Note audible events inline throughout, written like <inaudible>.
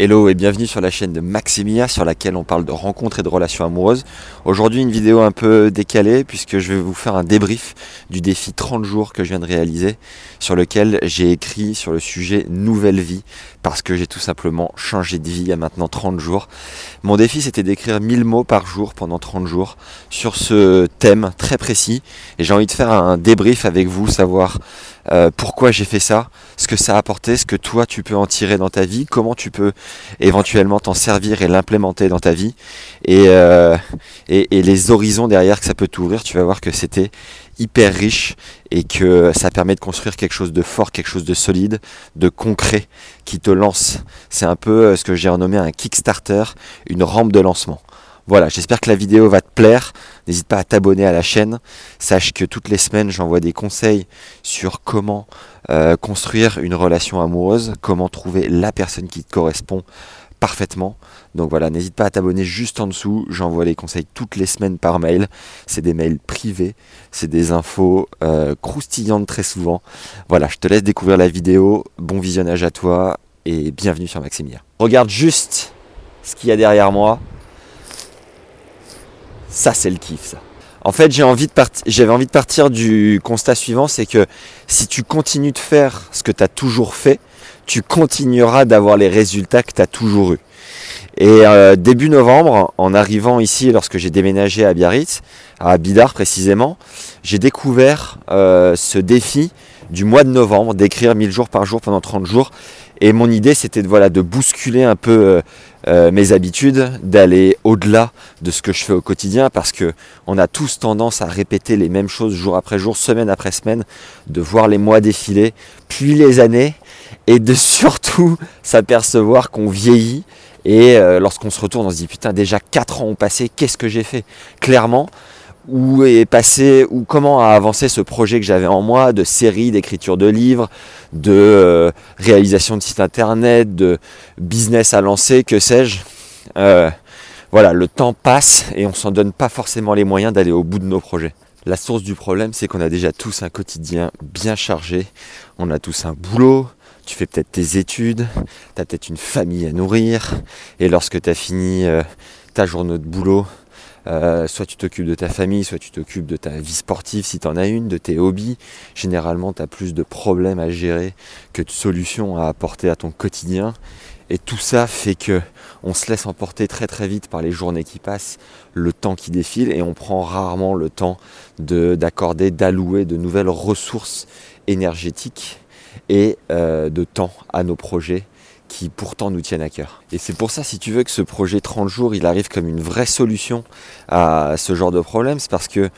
Hello et bienvenue sur la chaîne de Maximia sur laquelle on parle de rencontres et de relations amoureuses. Aujourd'hui une vidéo un peu décalée puisque je vais vous faire un débrief du défi 30 jours que je viens de réaliser sur lequel j'ai écrit sur le sujet nouvelle vie parce que j'ai tout simplement changé de vie il y a maintenant 30 jours. Mon défi c'était d'écrire 1000 mots par jour pendant 30 jours sur ce thème très précis et j'ai envie de faire un débrief avec vous, savoir euh, pourquoi j'ai fait ça, ce que ça a apporté, ce que toi tu peux en tirer dans ta vie, comment tu peux éventuellement t'en servir et l'implémenter dans ta vie euh, et, et, les horizons derrière que ça peut t'ouvrir, tu vas voir que c'était hyper riche et que ça permet de construire quelque chose de fort, quelque chose de solide, de concret qui te lance. C'est un peu euh, ce que j'ai renommé un Kickstarter, une rampe de lancement. Voilà, j'espère que la vidéo va te plaire. N'hésite pas à t'abonner à la chaîne. Sache que toutes les semaines, j'envoie des conseils sur comment euh, construire une relation amoureuse, comment trouver la personne qui te correspond parfaitement. Donc voilà, n'hésite pas à t'abonner juste en dessous. J'envoie les conseils toutes les semaines par mail. C'est des mails privés, c'est des infos euh, croustillantes très souvent. Voilà, je te laisse découvrir la vidéo. Bon visionnage à toi et bienvenue sur Maximia. Regarde juste ce qu'il y a derrière moi. Ça, c'est le kiff, ça. En fait, j'avais envie de partir du constat suivant, c'est que si tu continues de faire ce que tu as toujours fait, tu continueras d'avoir les résultats que tu as toujours eu. Et euh, début novembre, en arrivant ici, lorsque j'ai déménagé à Biarritz, à Bidar précisément, j'ai découvert euh, ce défi du mois de novembre d'écrire 1000 jours par jour pendant 30 jours. Et mon idée, c'était de, voilà, de bousculer un peu euh, euh, mes habitudes, d'aller au-delà de ce que je fais au quotidien, parce que on a tous tendance à répéter les mêmes choses jour après jour, semaine après semaine, de voir les mois défiler, puis les années, et de <laughs> surtout s'apercevoir qu'on vieillit. Et euh, lorsqu'on se retourne, on se dit putain, déjà 4 ans ont passé, qu'est-ce que j'ai fait? Clairement, où est passé, ou comment a avancé ce projet que j'avais en moi de série, d'écriture de livres, de euh, réalisation de sites internet, de business à lancer, que sais-je. Euh, voilà, le temps passe et on s'en donne pas forcément les moyens d'aller au bout de nos projets. La source du problème, c'est qu'on a déjà tous un quotidien bien chargé, on a tous un boulot, tu fais peut-être tes études, tu as peut-être une famille à nourrir, et lorsque tu as fini euh, ta journée de boulot, euh, soit tu t'occupes de ta famille, soit tu t'occupes de ta vie sportive si tu en as une, de tes hobbies. Généralement, tu as plus de problèmes à gérer que de solutions à apporter à ton quotidien. Et tout ça fait que on se laisse emporter très très vite par les journées qui passent, le temps qui défile, et on prend rarement le temps d'accorder, d'allouer de nouvelles ressources énergétiques et euh, de temps à nos projets qui pourtant nous tiennent à cœur. Et c'est pour ça, si tu veux que ce projet 30 jours, il arrive comme une vraie solution à ce genre de problème, c'est parce que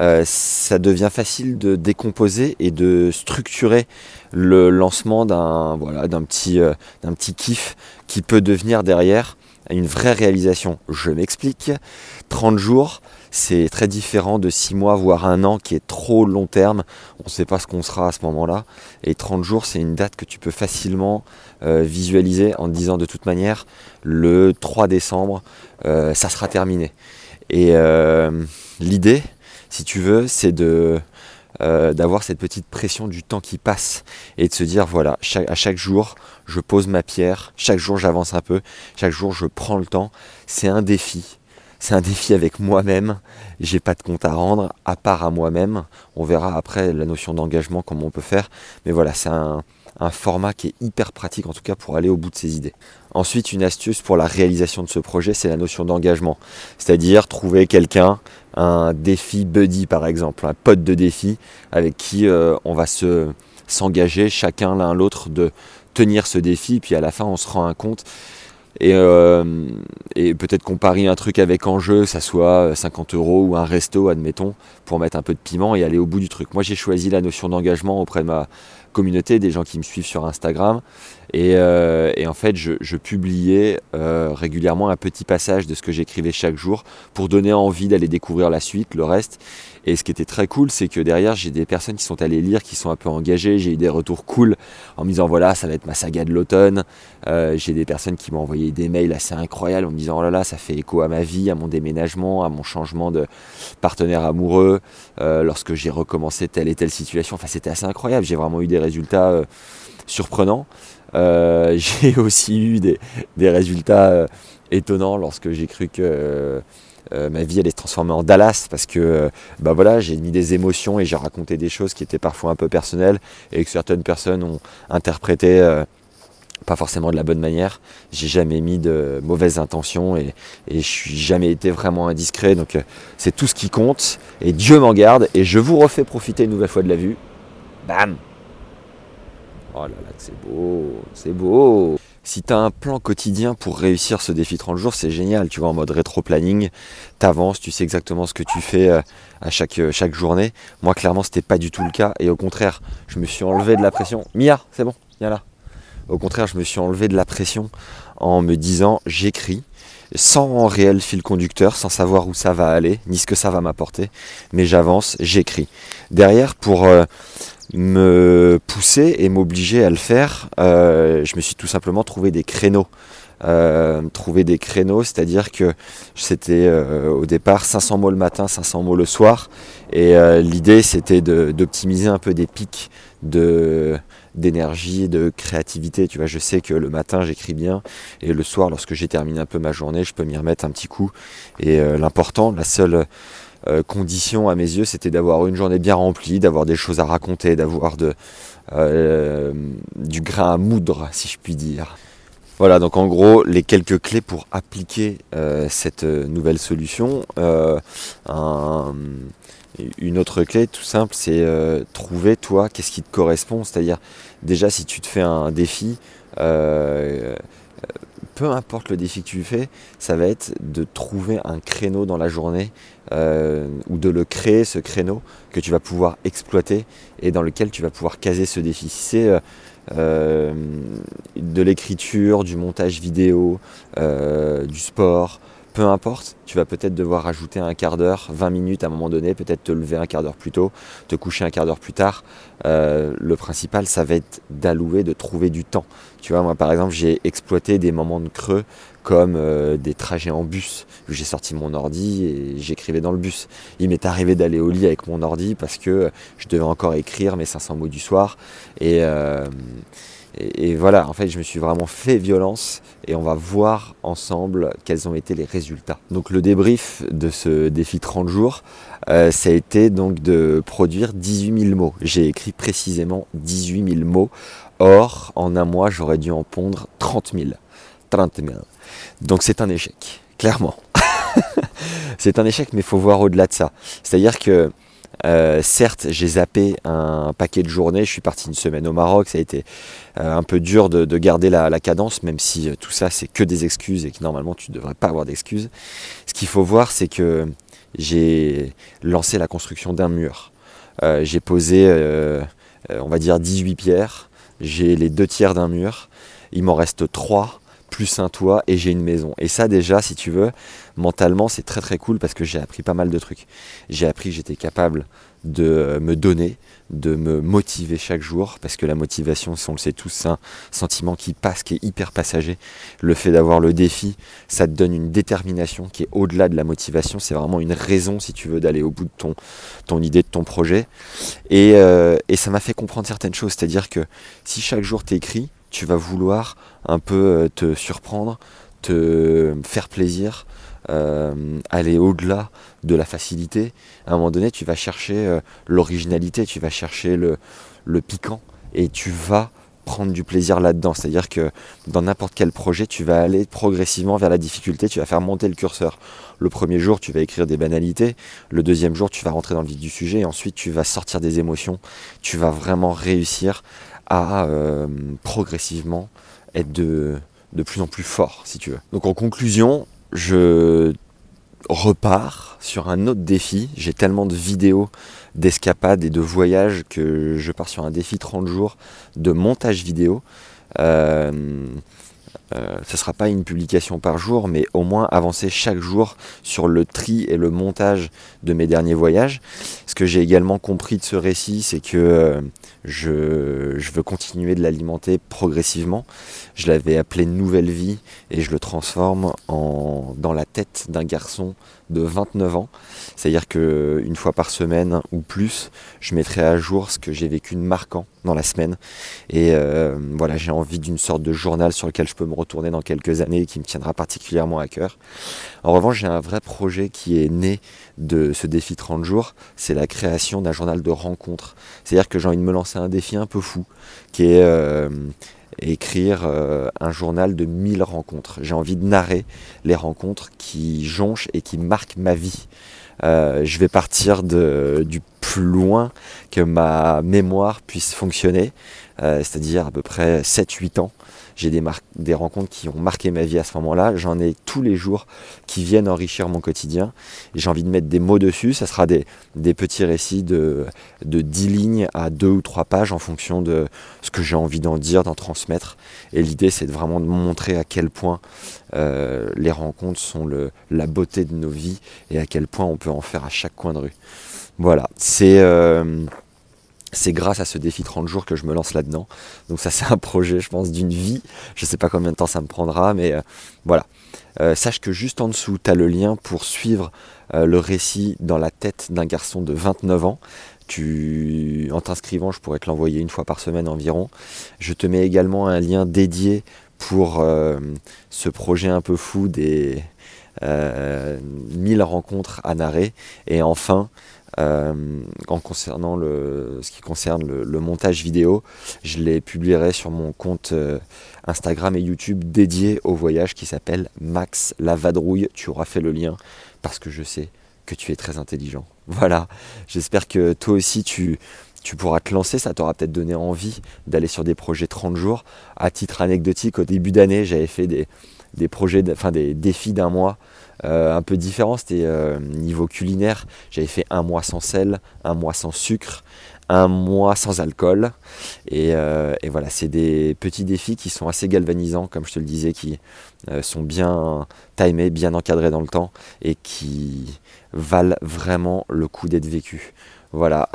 euh, ça devient facile de décomposer et de structurer le lancement d'un voilà, petit, euh, d'un petit kiff qui peut devenir derrière une vraie réalisation. Je m'explique. 30 jours, c'est très différent de 6 mois, voire un an, qui est trop long terme. On ne sait pas ce qu'on sera à ce moment-là. Et 30 jours, c'est une date que tu peux facilement euh, visualiser en disant de toute manière, le 3 décembre, euh, ça sera terminé. Et euh, l'idée, si tu veux, c'est d'avoir cette petite pression du temps qui passe et de se dire voilà à chaque jour je pose ma pierre chaque jour j'avance un peu chaque jour je prends le temps c'est un défi c'est un défi avec moi-même. J'ai pas de compte à rendre, à part à moi-même. On verra après la notion d'engagement, comment on peut faire. Mais voilà, c'est un, format qui est hyper pratique, en tout cas pour aller au bout de ses idées. Ensuite, une astuce pour la réalisation de ce projet, c'est la notion d'engagement. C'est-à-dire trouver quelqu'un, un défi buddy par exemple, un pote de défi avec qui euh, on va se s'engager chacun l'un l'autre de tenir ce défi. Puis à la fin, on se rend un compte et, euh, et peut-être qu'on parie un truc avec enjeu, ça soit 50 euros ou un resto, admettons, pour mettre un peu de piment et aller au bout du truc. Moi, j'ai choisi la notion d'engagement auprès de ma communauté, des gens qui me suivent sur Instagram. Et, euh, en fait, je, je publiais euh, régulièrement un petit passage de ce que j'écrivais chaque jour pour donner envie d'aller découvrir la suite, le reste. Et ce qui était très cool, c'est que derrière, j'ai des personnes qui sont allées lire, qui sont un peu engagées. J'ai eu des retours cool en me disant voilà, ça va être ma saga de l'automne. Euh, j'ai des personnes qui m'ont envoyé des mails assez incroyables en me disant oh là là, ça fait écho à ma vie, à mon déménagement, à mon changement de partenaire amoureux, euh, lorsque j'ai recommencé telle et telle situation. Enfin, c'était assez incroyable. J'ai vraiment eu des résultats euh, surprenants. <laughs> j'ai aussi eu des, résultats étonnants lorsque j'ai cru que euh, ma vie allait se transformer en Dallas parce que euh, bah voilà, j'ai mis des émotions et j'ai raconté des choses qui étaient parfois un peu personnelles et que certaines personnes ont interprété euh, pas forcément de la bonne manière. J'ai jamais mis de mauvaises intentions et, et je suis jamais été vraiment indiscret. Donc c'est tout ce qui compte et Dieu m'en garde et je vous refais profiter une nouvelle fois de la vue. Bam Oh là là, c'est beau, c'est beau si tu as un plan quotidien pour réussir ce défi 30 jours, c'est génial. Tu vois, en mode rétro-planning, tu avances, tu sais exactement ce que tu fais euh, à chaque, euh, chaque journée. Moi, clairement, c'était pas du tout le cas. Et au contraire, je me suis enlevé de la pression. Mia, c'est bon, viens là. Au contraire, je me suis enlevé de la pression en me disant j'écris sans réel fil conducteur, sans savoir où ça va aller, ni ce que ça va m'apporter, mais j'avance, j'écris. Derrière, pour euh, me pousser et m'obliger à le faire, euh, je me suis tout simplement trouvé des créneaux. Euh, trouver des créneaux, c'est-à-dire que c'était au départ 500 mots le matin, 500 mots le soir, et l'idée c'était d'optimiser un peu des pics de d'énergie, de créativité. Tu vois, je sais que le matin j'écris bien et le soir, lorsque j'ai terminé un peu ma journée, je peux m'y remettre un petit coup. Et euh, l'important, la seule euh, condition à mes yeux, c'était d'avoir une journée bien remplie, d'avoir des choses à raconter, d'avoir euh, du grain à moudre, si je puis dire. Voilà, donc en gros, les quelques clés pour appliquer cette nouvelle solution. Un, une autre clé tout simple, c'est euh, trouver toi qu'est-ce qui te correspond. C'est-à-dire déjà si tu te fais un défi, euh, peu importe le défi que tu fais, ça va être de trouver un créneau dans la journée euh, ou de le créer ce créneau que tu vas pouvoir exploiter et dans lequel tu vas pouvoir caser ce défi. Si c'est de l'écriture, du montage vidéo, du sport, peu importe, tu vas peut-être devoir rajouter un quart d'heure, 20 minutes à un moment donné, peut-être te lever un quart d'heure plus tôt, te coucher un quart d'heure plus tard. Euh, le principal, ça va être d'allouer, de trouver du temps. Tu vois, moi par exemple, j'ai exploité des moments de creux comme euh, des trajets en bus. J'ai sorti mon ordi et j'écrivais dans le bus. Il m'est arrivé d'aller au lit avec mon ordi parce que je devais encore écrire mes 500 mots du soir. Euh, et, voilà, en fait, je me suis vraiment fait violence et on va voir ensemble quels ont été les résultats. Donc le débrief de ce défi 30 jours, euh, ça a été donc de produire 18 000 mots. J'ai écrit précisément 18 000 mots. Or, en un mois, j'aurais dû en pondre 30 000. 30 000. Donc c'est un échec, clairement. <laughs> c'est un échec, mais il faut voir au-delà de ça. C'est-à-dire que euh, certes, j'ai zappé un paquet de journées. Je suis parti une semaine au Maroc. Ça a été euh, un peu dur de, garder la, cadence, même si euh, tout ça, c'est que des excuses et que normalement, tu ne devrais pas avoir d'excuses. Ce qu'il faut voir, c'est que j'ai lancé la construction d'un mur. j'ai posé, on va dire, 18 pierres. J'ai les deux tiers d'un mur. Il m'en reste trois plus un toit et j'ai une maison. Et ça déjà, si tu veux, mentalement, c'est très très cool parce que j'ai appris pas mal de trucs. J'ai appris que j'étais capable de me donner, de me motiver chaque jour, parce que la motivation, on le sait tous, c'est un sentiment qui passe, qui est hyper passager. Le fait d'avoir le défi, ça te donne une détermination qui est au-delà de la motivation, c'est vraiment une raison, si tu veux, d'aller au bout de ton, ton idée, de ton projet. Et, euh, et ça m'a fait comprendre certaines choses, c'est-à-dire que si chaque jour tu écris, tu vas vouloir un peu euh, te surprendre, te faire plaisir, euh, aller au-delà de la facilité. À un moment donné, tu vas chercher euh, l'originalité, tu vas chercher le, le, piquant et tu vas prendre du plaisir là-dedans. C'est-à-dire que dans n'importe quel projet, tu vas aller progressivement vers la difficulté, tu vas faire monter le curseur. Le premier jour, tu vas écrire des banalités. Le deuxième jour, tu vas rentrer dans le vif du sujet. Et ensuite, tu vas sortir des émotions. Tu vas vraiment réussir à euh, progressivement être de, plus en plus fort, si tu veux. Donc en conclusion, je repars sur un autre défi. J'ai tellement de vidéos d'escapades et de voyages que je pars sur un défi 30 jours de montage vidéo. Euh, euh, ce ne sera pas une publication par jour, mais au moins avancer chaque jour sur le tri et le montage de mes derniers voyages. Ce que j'ai également compris de ce récit, c'est que euh, je, veux continuer de l'alimenter progressivement. Je l'avais appelé Nouvelle Vie et je le transforme en, dans la tête d'un garçon de 29 ans. C'est-à-dire qu'une fois par semaine ou plus, je mettrai à jour ce que j'ai vécu de marquant dans la semaine. Et euh, voilà, j'ai envie d'une sorte de journal sur lequel je peux me retourner dans quelques années et qui me tiendra particulièrement à cœur. En revanche, j'ai un vrai projet qui est né de ce défi 30 jours, c'est la création d'un journal de rencontres. C'est-à-dire que j'ai envie de me lancer un défi un peu fou, qui est euh, écrire euh, un journal de 1000 rencontres. J'ai envie de narrer les rencontres qui jonchent et qui marquent ma vie. Euh, je vais partir du plus loin que ma mémoire puisse fonctionner, c'est-à-dire à peu près 7-8 ans j'ai des, des rencontres qui ont marqué ma vie à ce moment-là. J'en ai tous les jours qui viennent enrichir mon quotidien. J'ai envie de mettre des mots dessus. Ça sera des, des petits récits de, de 10 lignes à 2 ou 3 pages en fonction de ce que j'ai envie d'en dire, d'en transmettre. Et l'idée, c'est vraiment de montrer à quel point euh, les rencontres sont le, la beauté de nos vies et à quel point on peut en faire à chaque coin de rue. Voilà, c'est... Euh, c'est grâce à ce défi 30 jours que je me lance là-dedans. Donc ça <laughs> c'est un projet je pense d'une vie. Je ne sais pas combien de temps ça me prendra, mais euh, voilà. Euh, sache que juste en dessous, tu as le lien pour suivre euh, le récit dans la tête d'un garçon de 29 ans. Tu, en t'inscrivant, je pourrais te l'envoyer une fois par semaine environ. Je te mets également un lien dédié pour ce projet un peu fou des 1000 rencontres à narrer. Et enfin, euh, en concernant le, ce qui concerne le, montage vidéo, je les publierai sur mon compte euh, Instagram et YouTube dédié au voyage qui s'appelle Max la vadrouille. Tu auras fait le lien parce que je sais que tu es très intelligent. <laughs> Voilà, j'espère que toi aussi tu, tu pourras te lancer, ça t'aura peut-être donné envie d'aller sur des projets 30 jours. À titre anecdotique, au début d'année, j'avais fait des, des projets, enfin des défis d'un mois euh, un peu différent. C'était euh, niveau culinaire. J'avais fait un mois sans sel, un mois sans sucre, un mois sans alcool. Et, euh, voilà, c'est des petits défis qui sont assez galvanisants, comme je te le disais, qui sont bien timés, bien encadrés dans le temps et qui valent vraiment le coup d'être vécus. Voilà,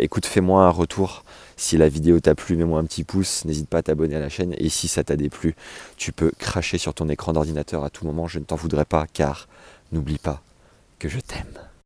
écoute, fais-moi un retour si la vidéo t'a plu, mets-moi un petit pouce, n'hésite pas à t'abonner à la chaîne. Et si ça t'a déplu, tu peux cracher sur ton écran d'ordinateur à tout moment, je ne t'en voudrais pas, car n'oublie pas que je t'aime.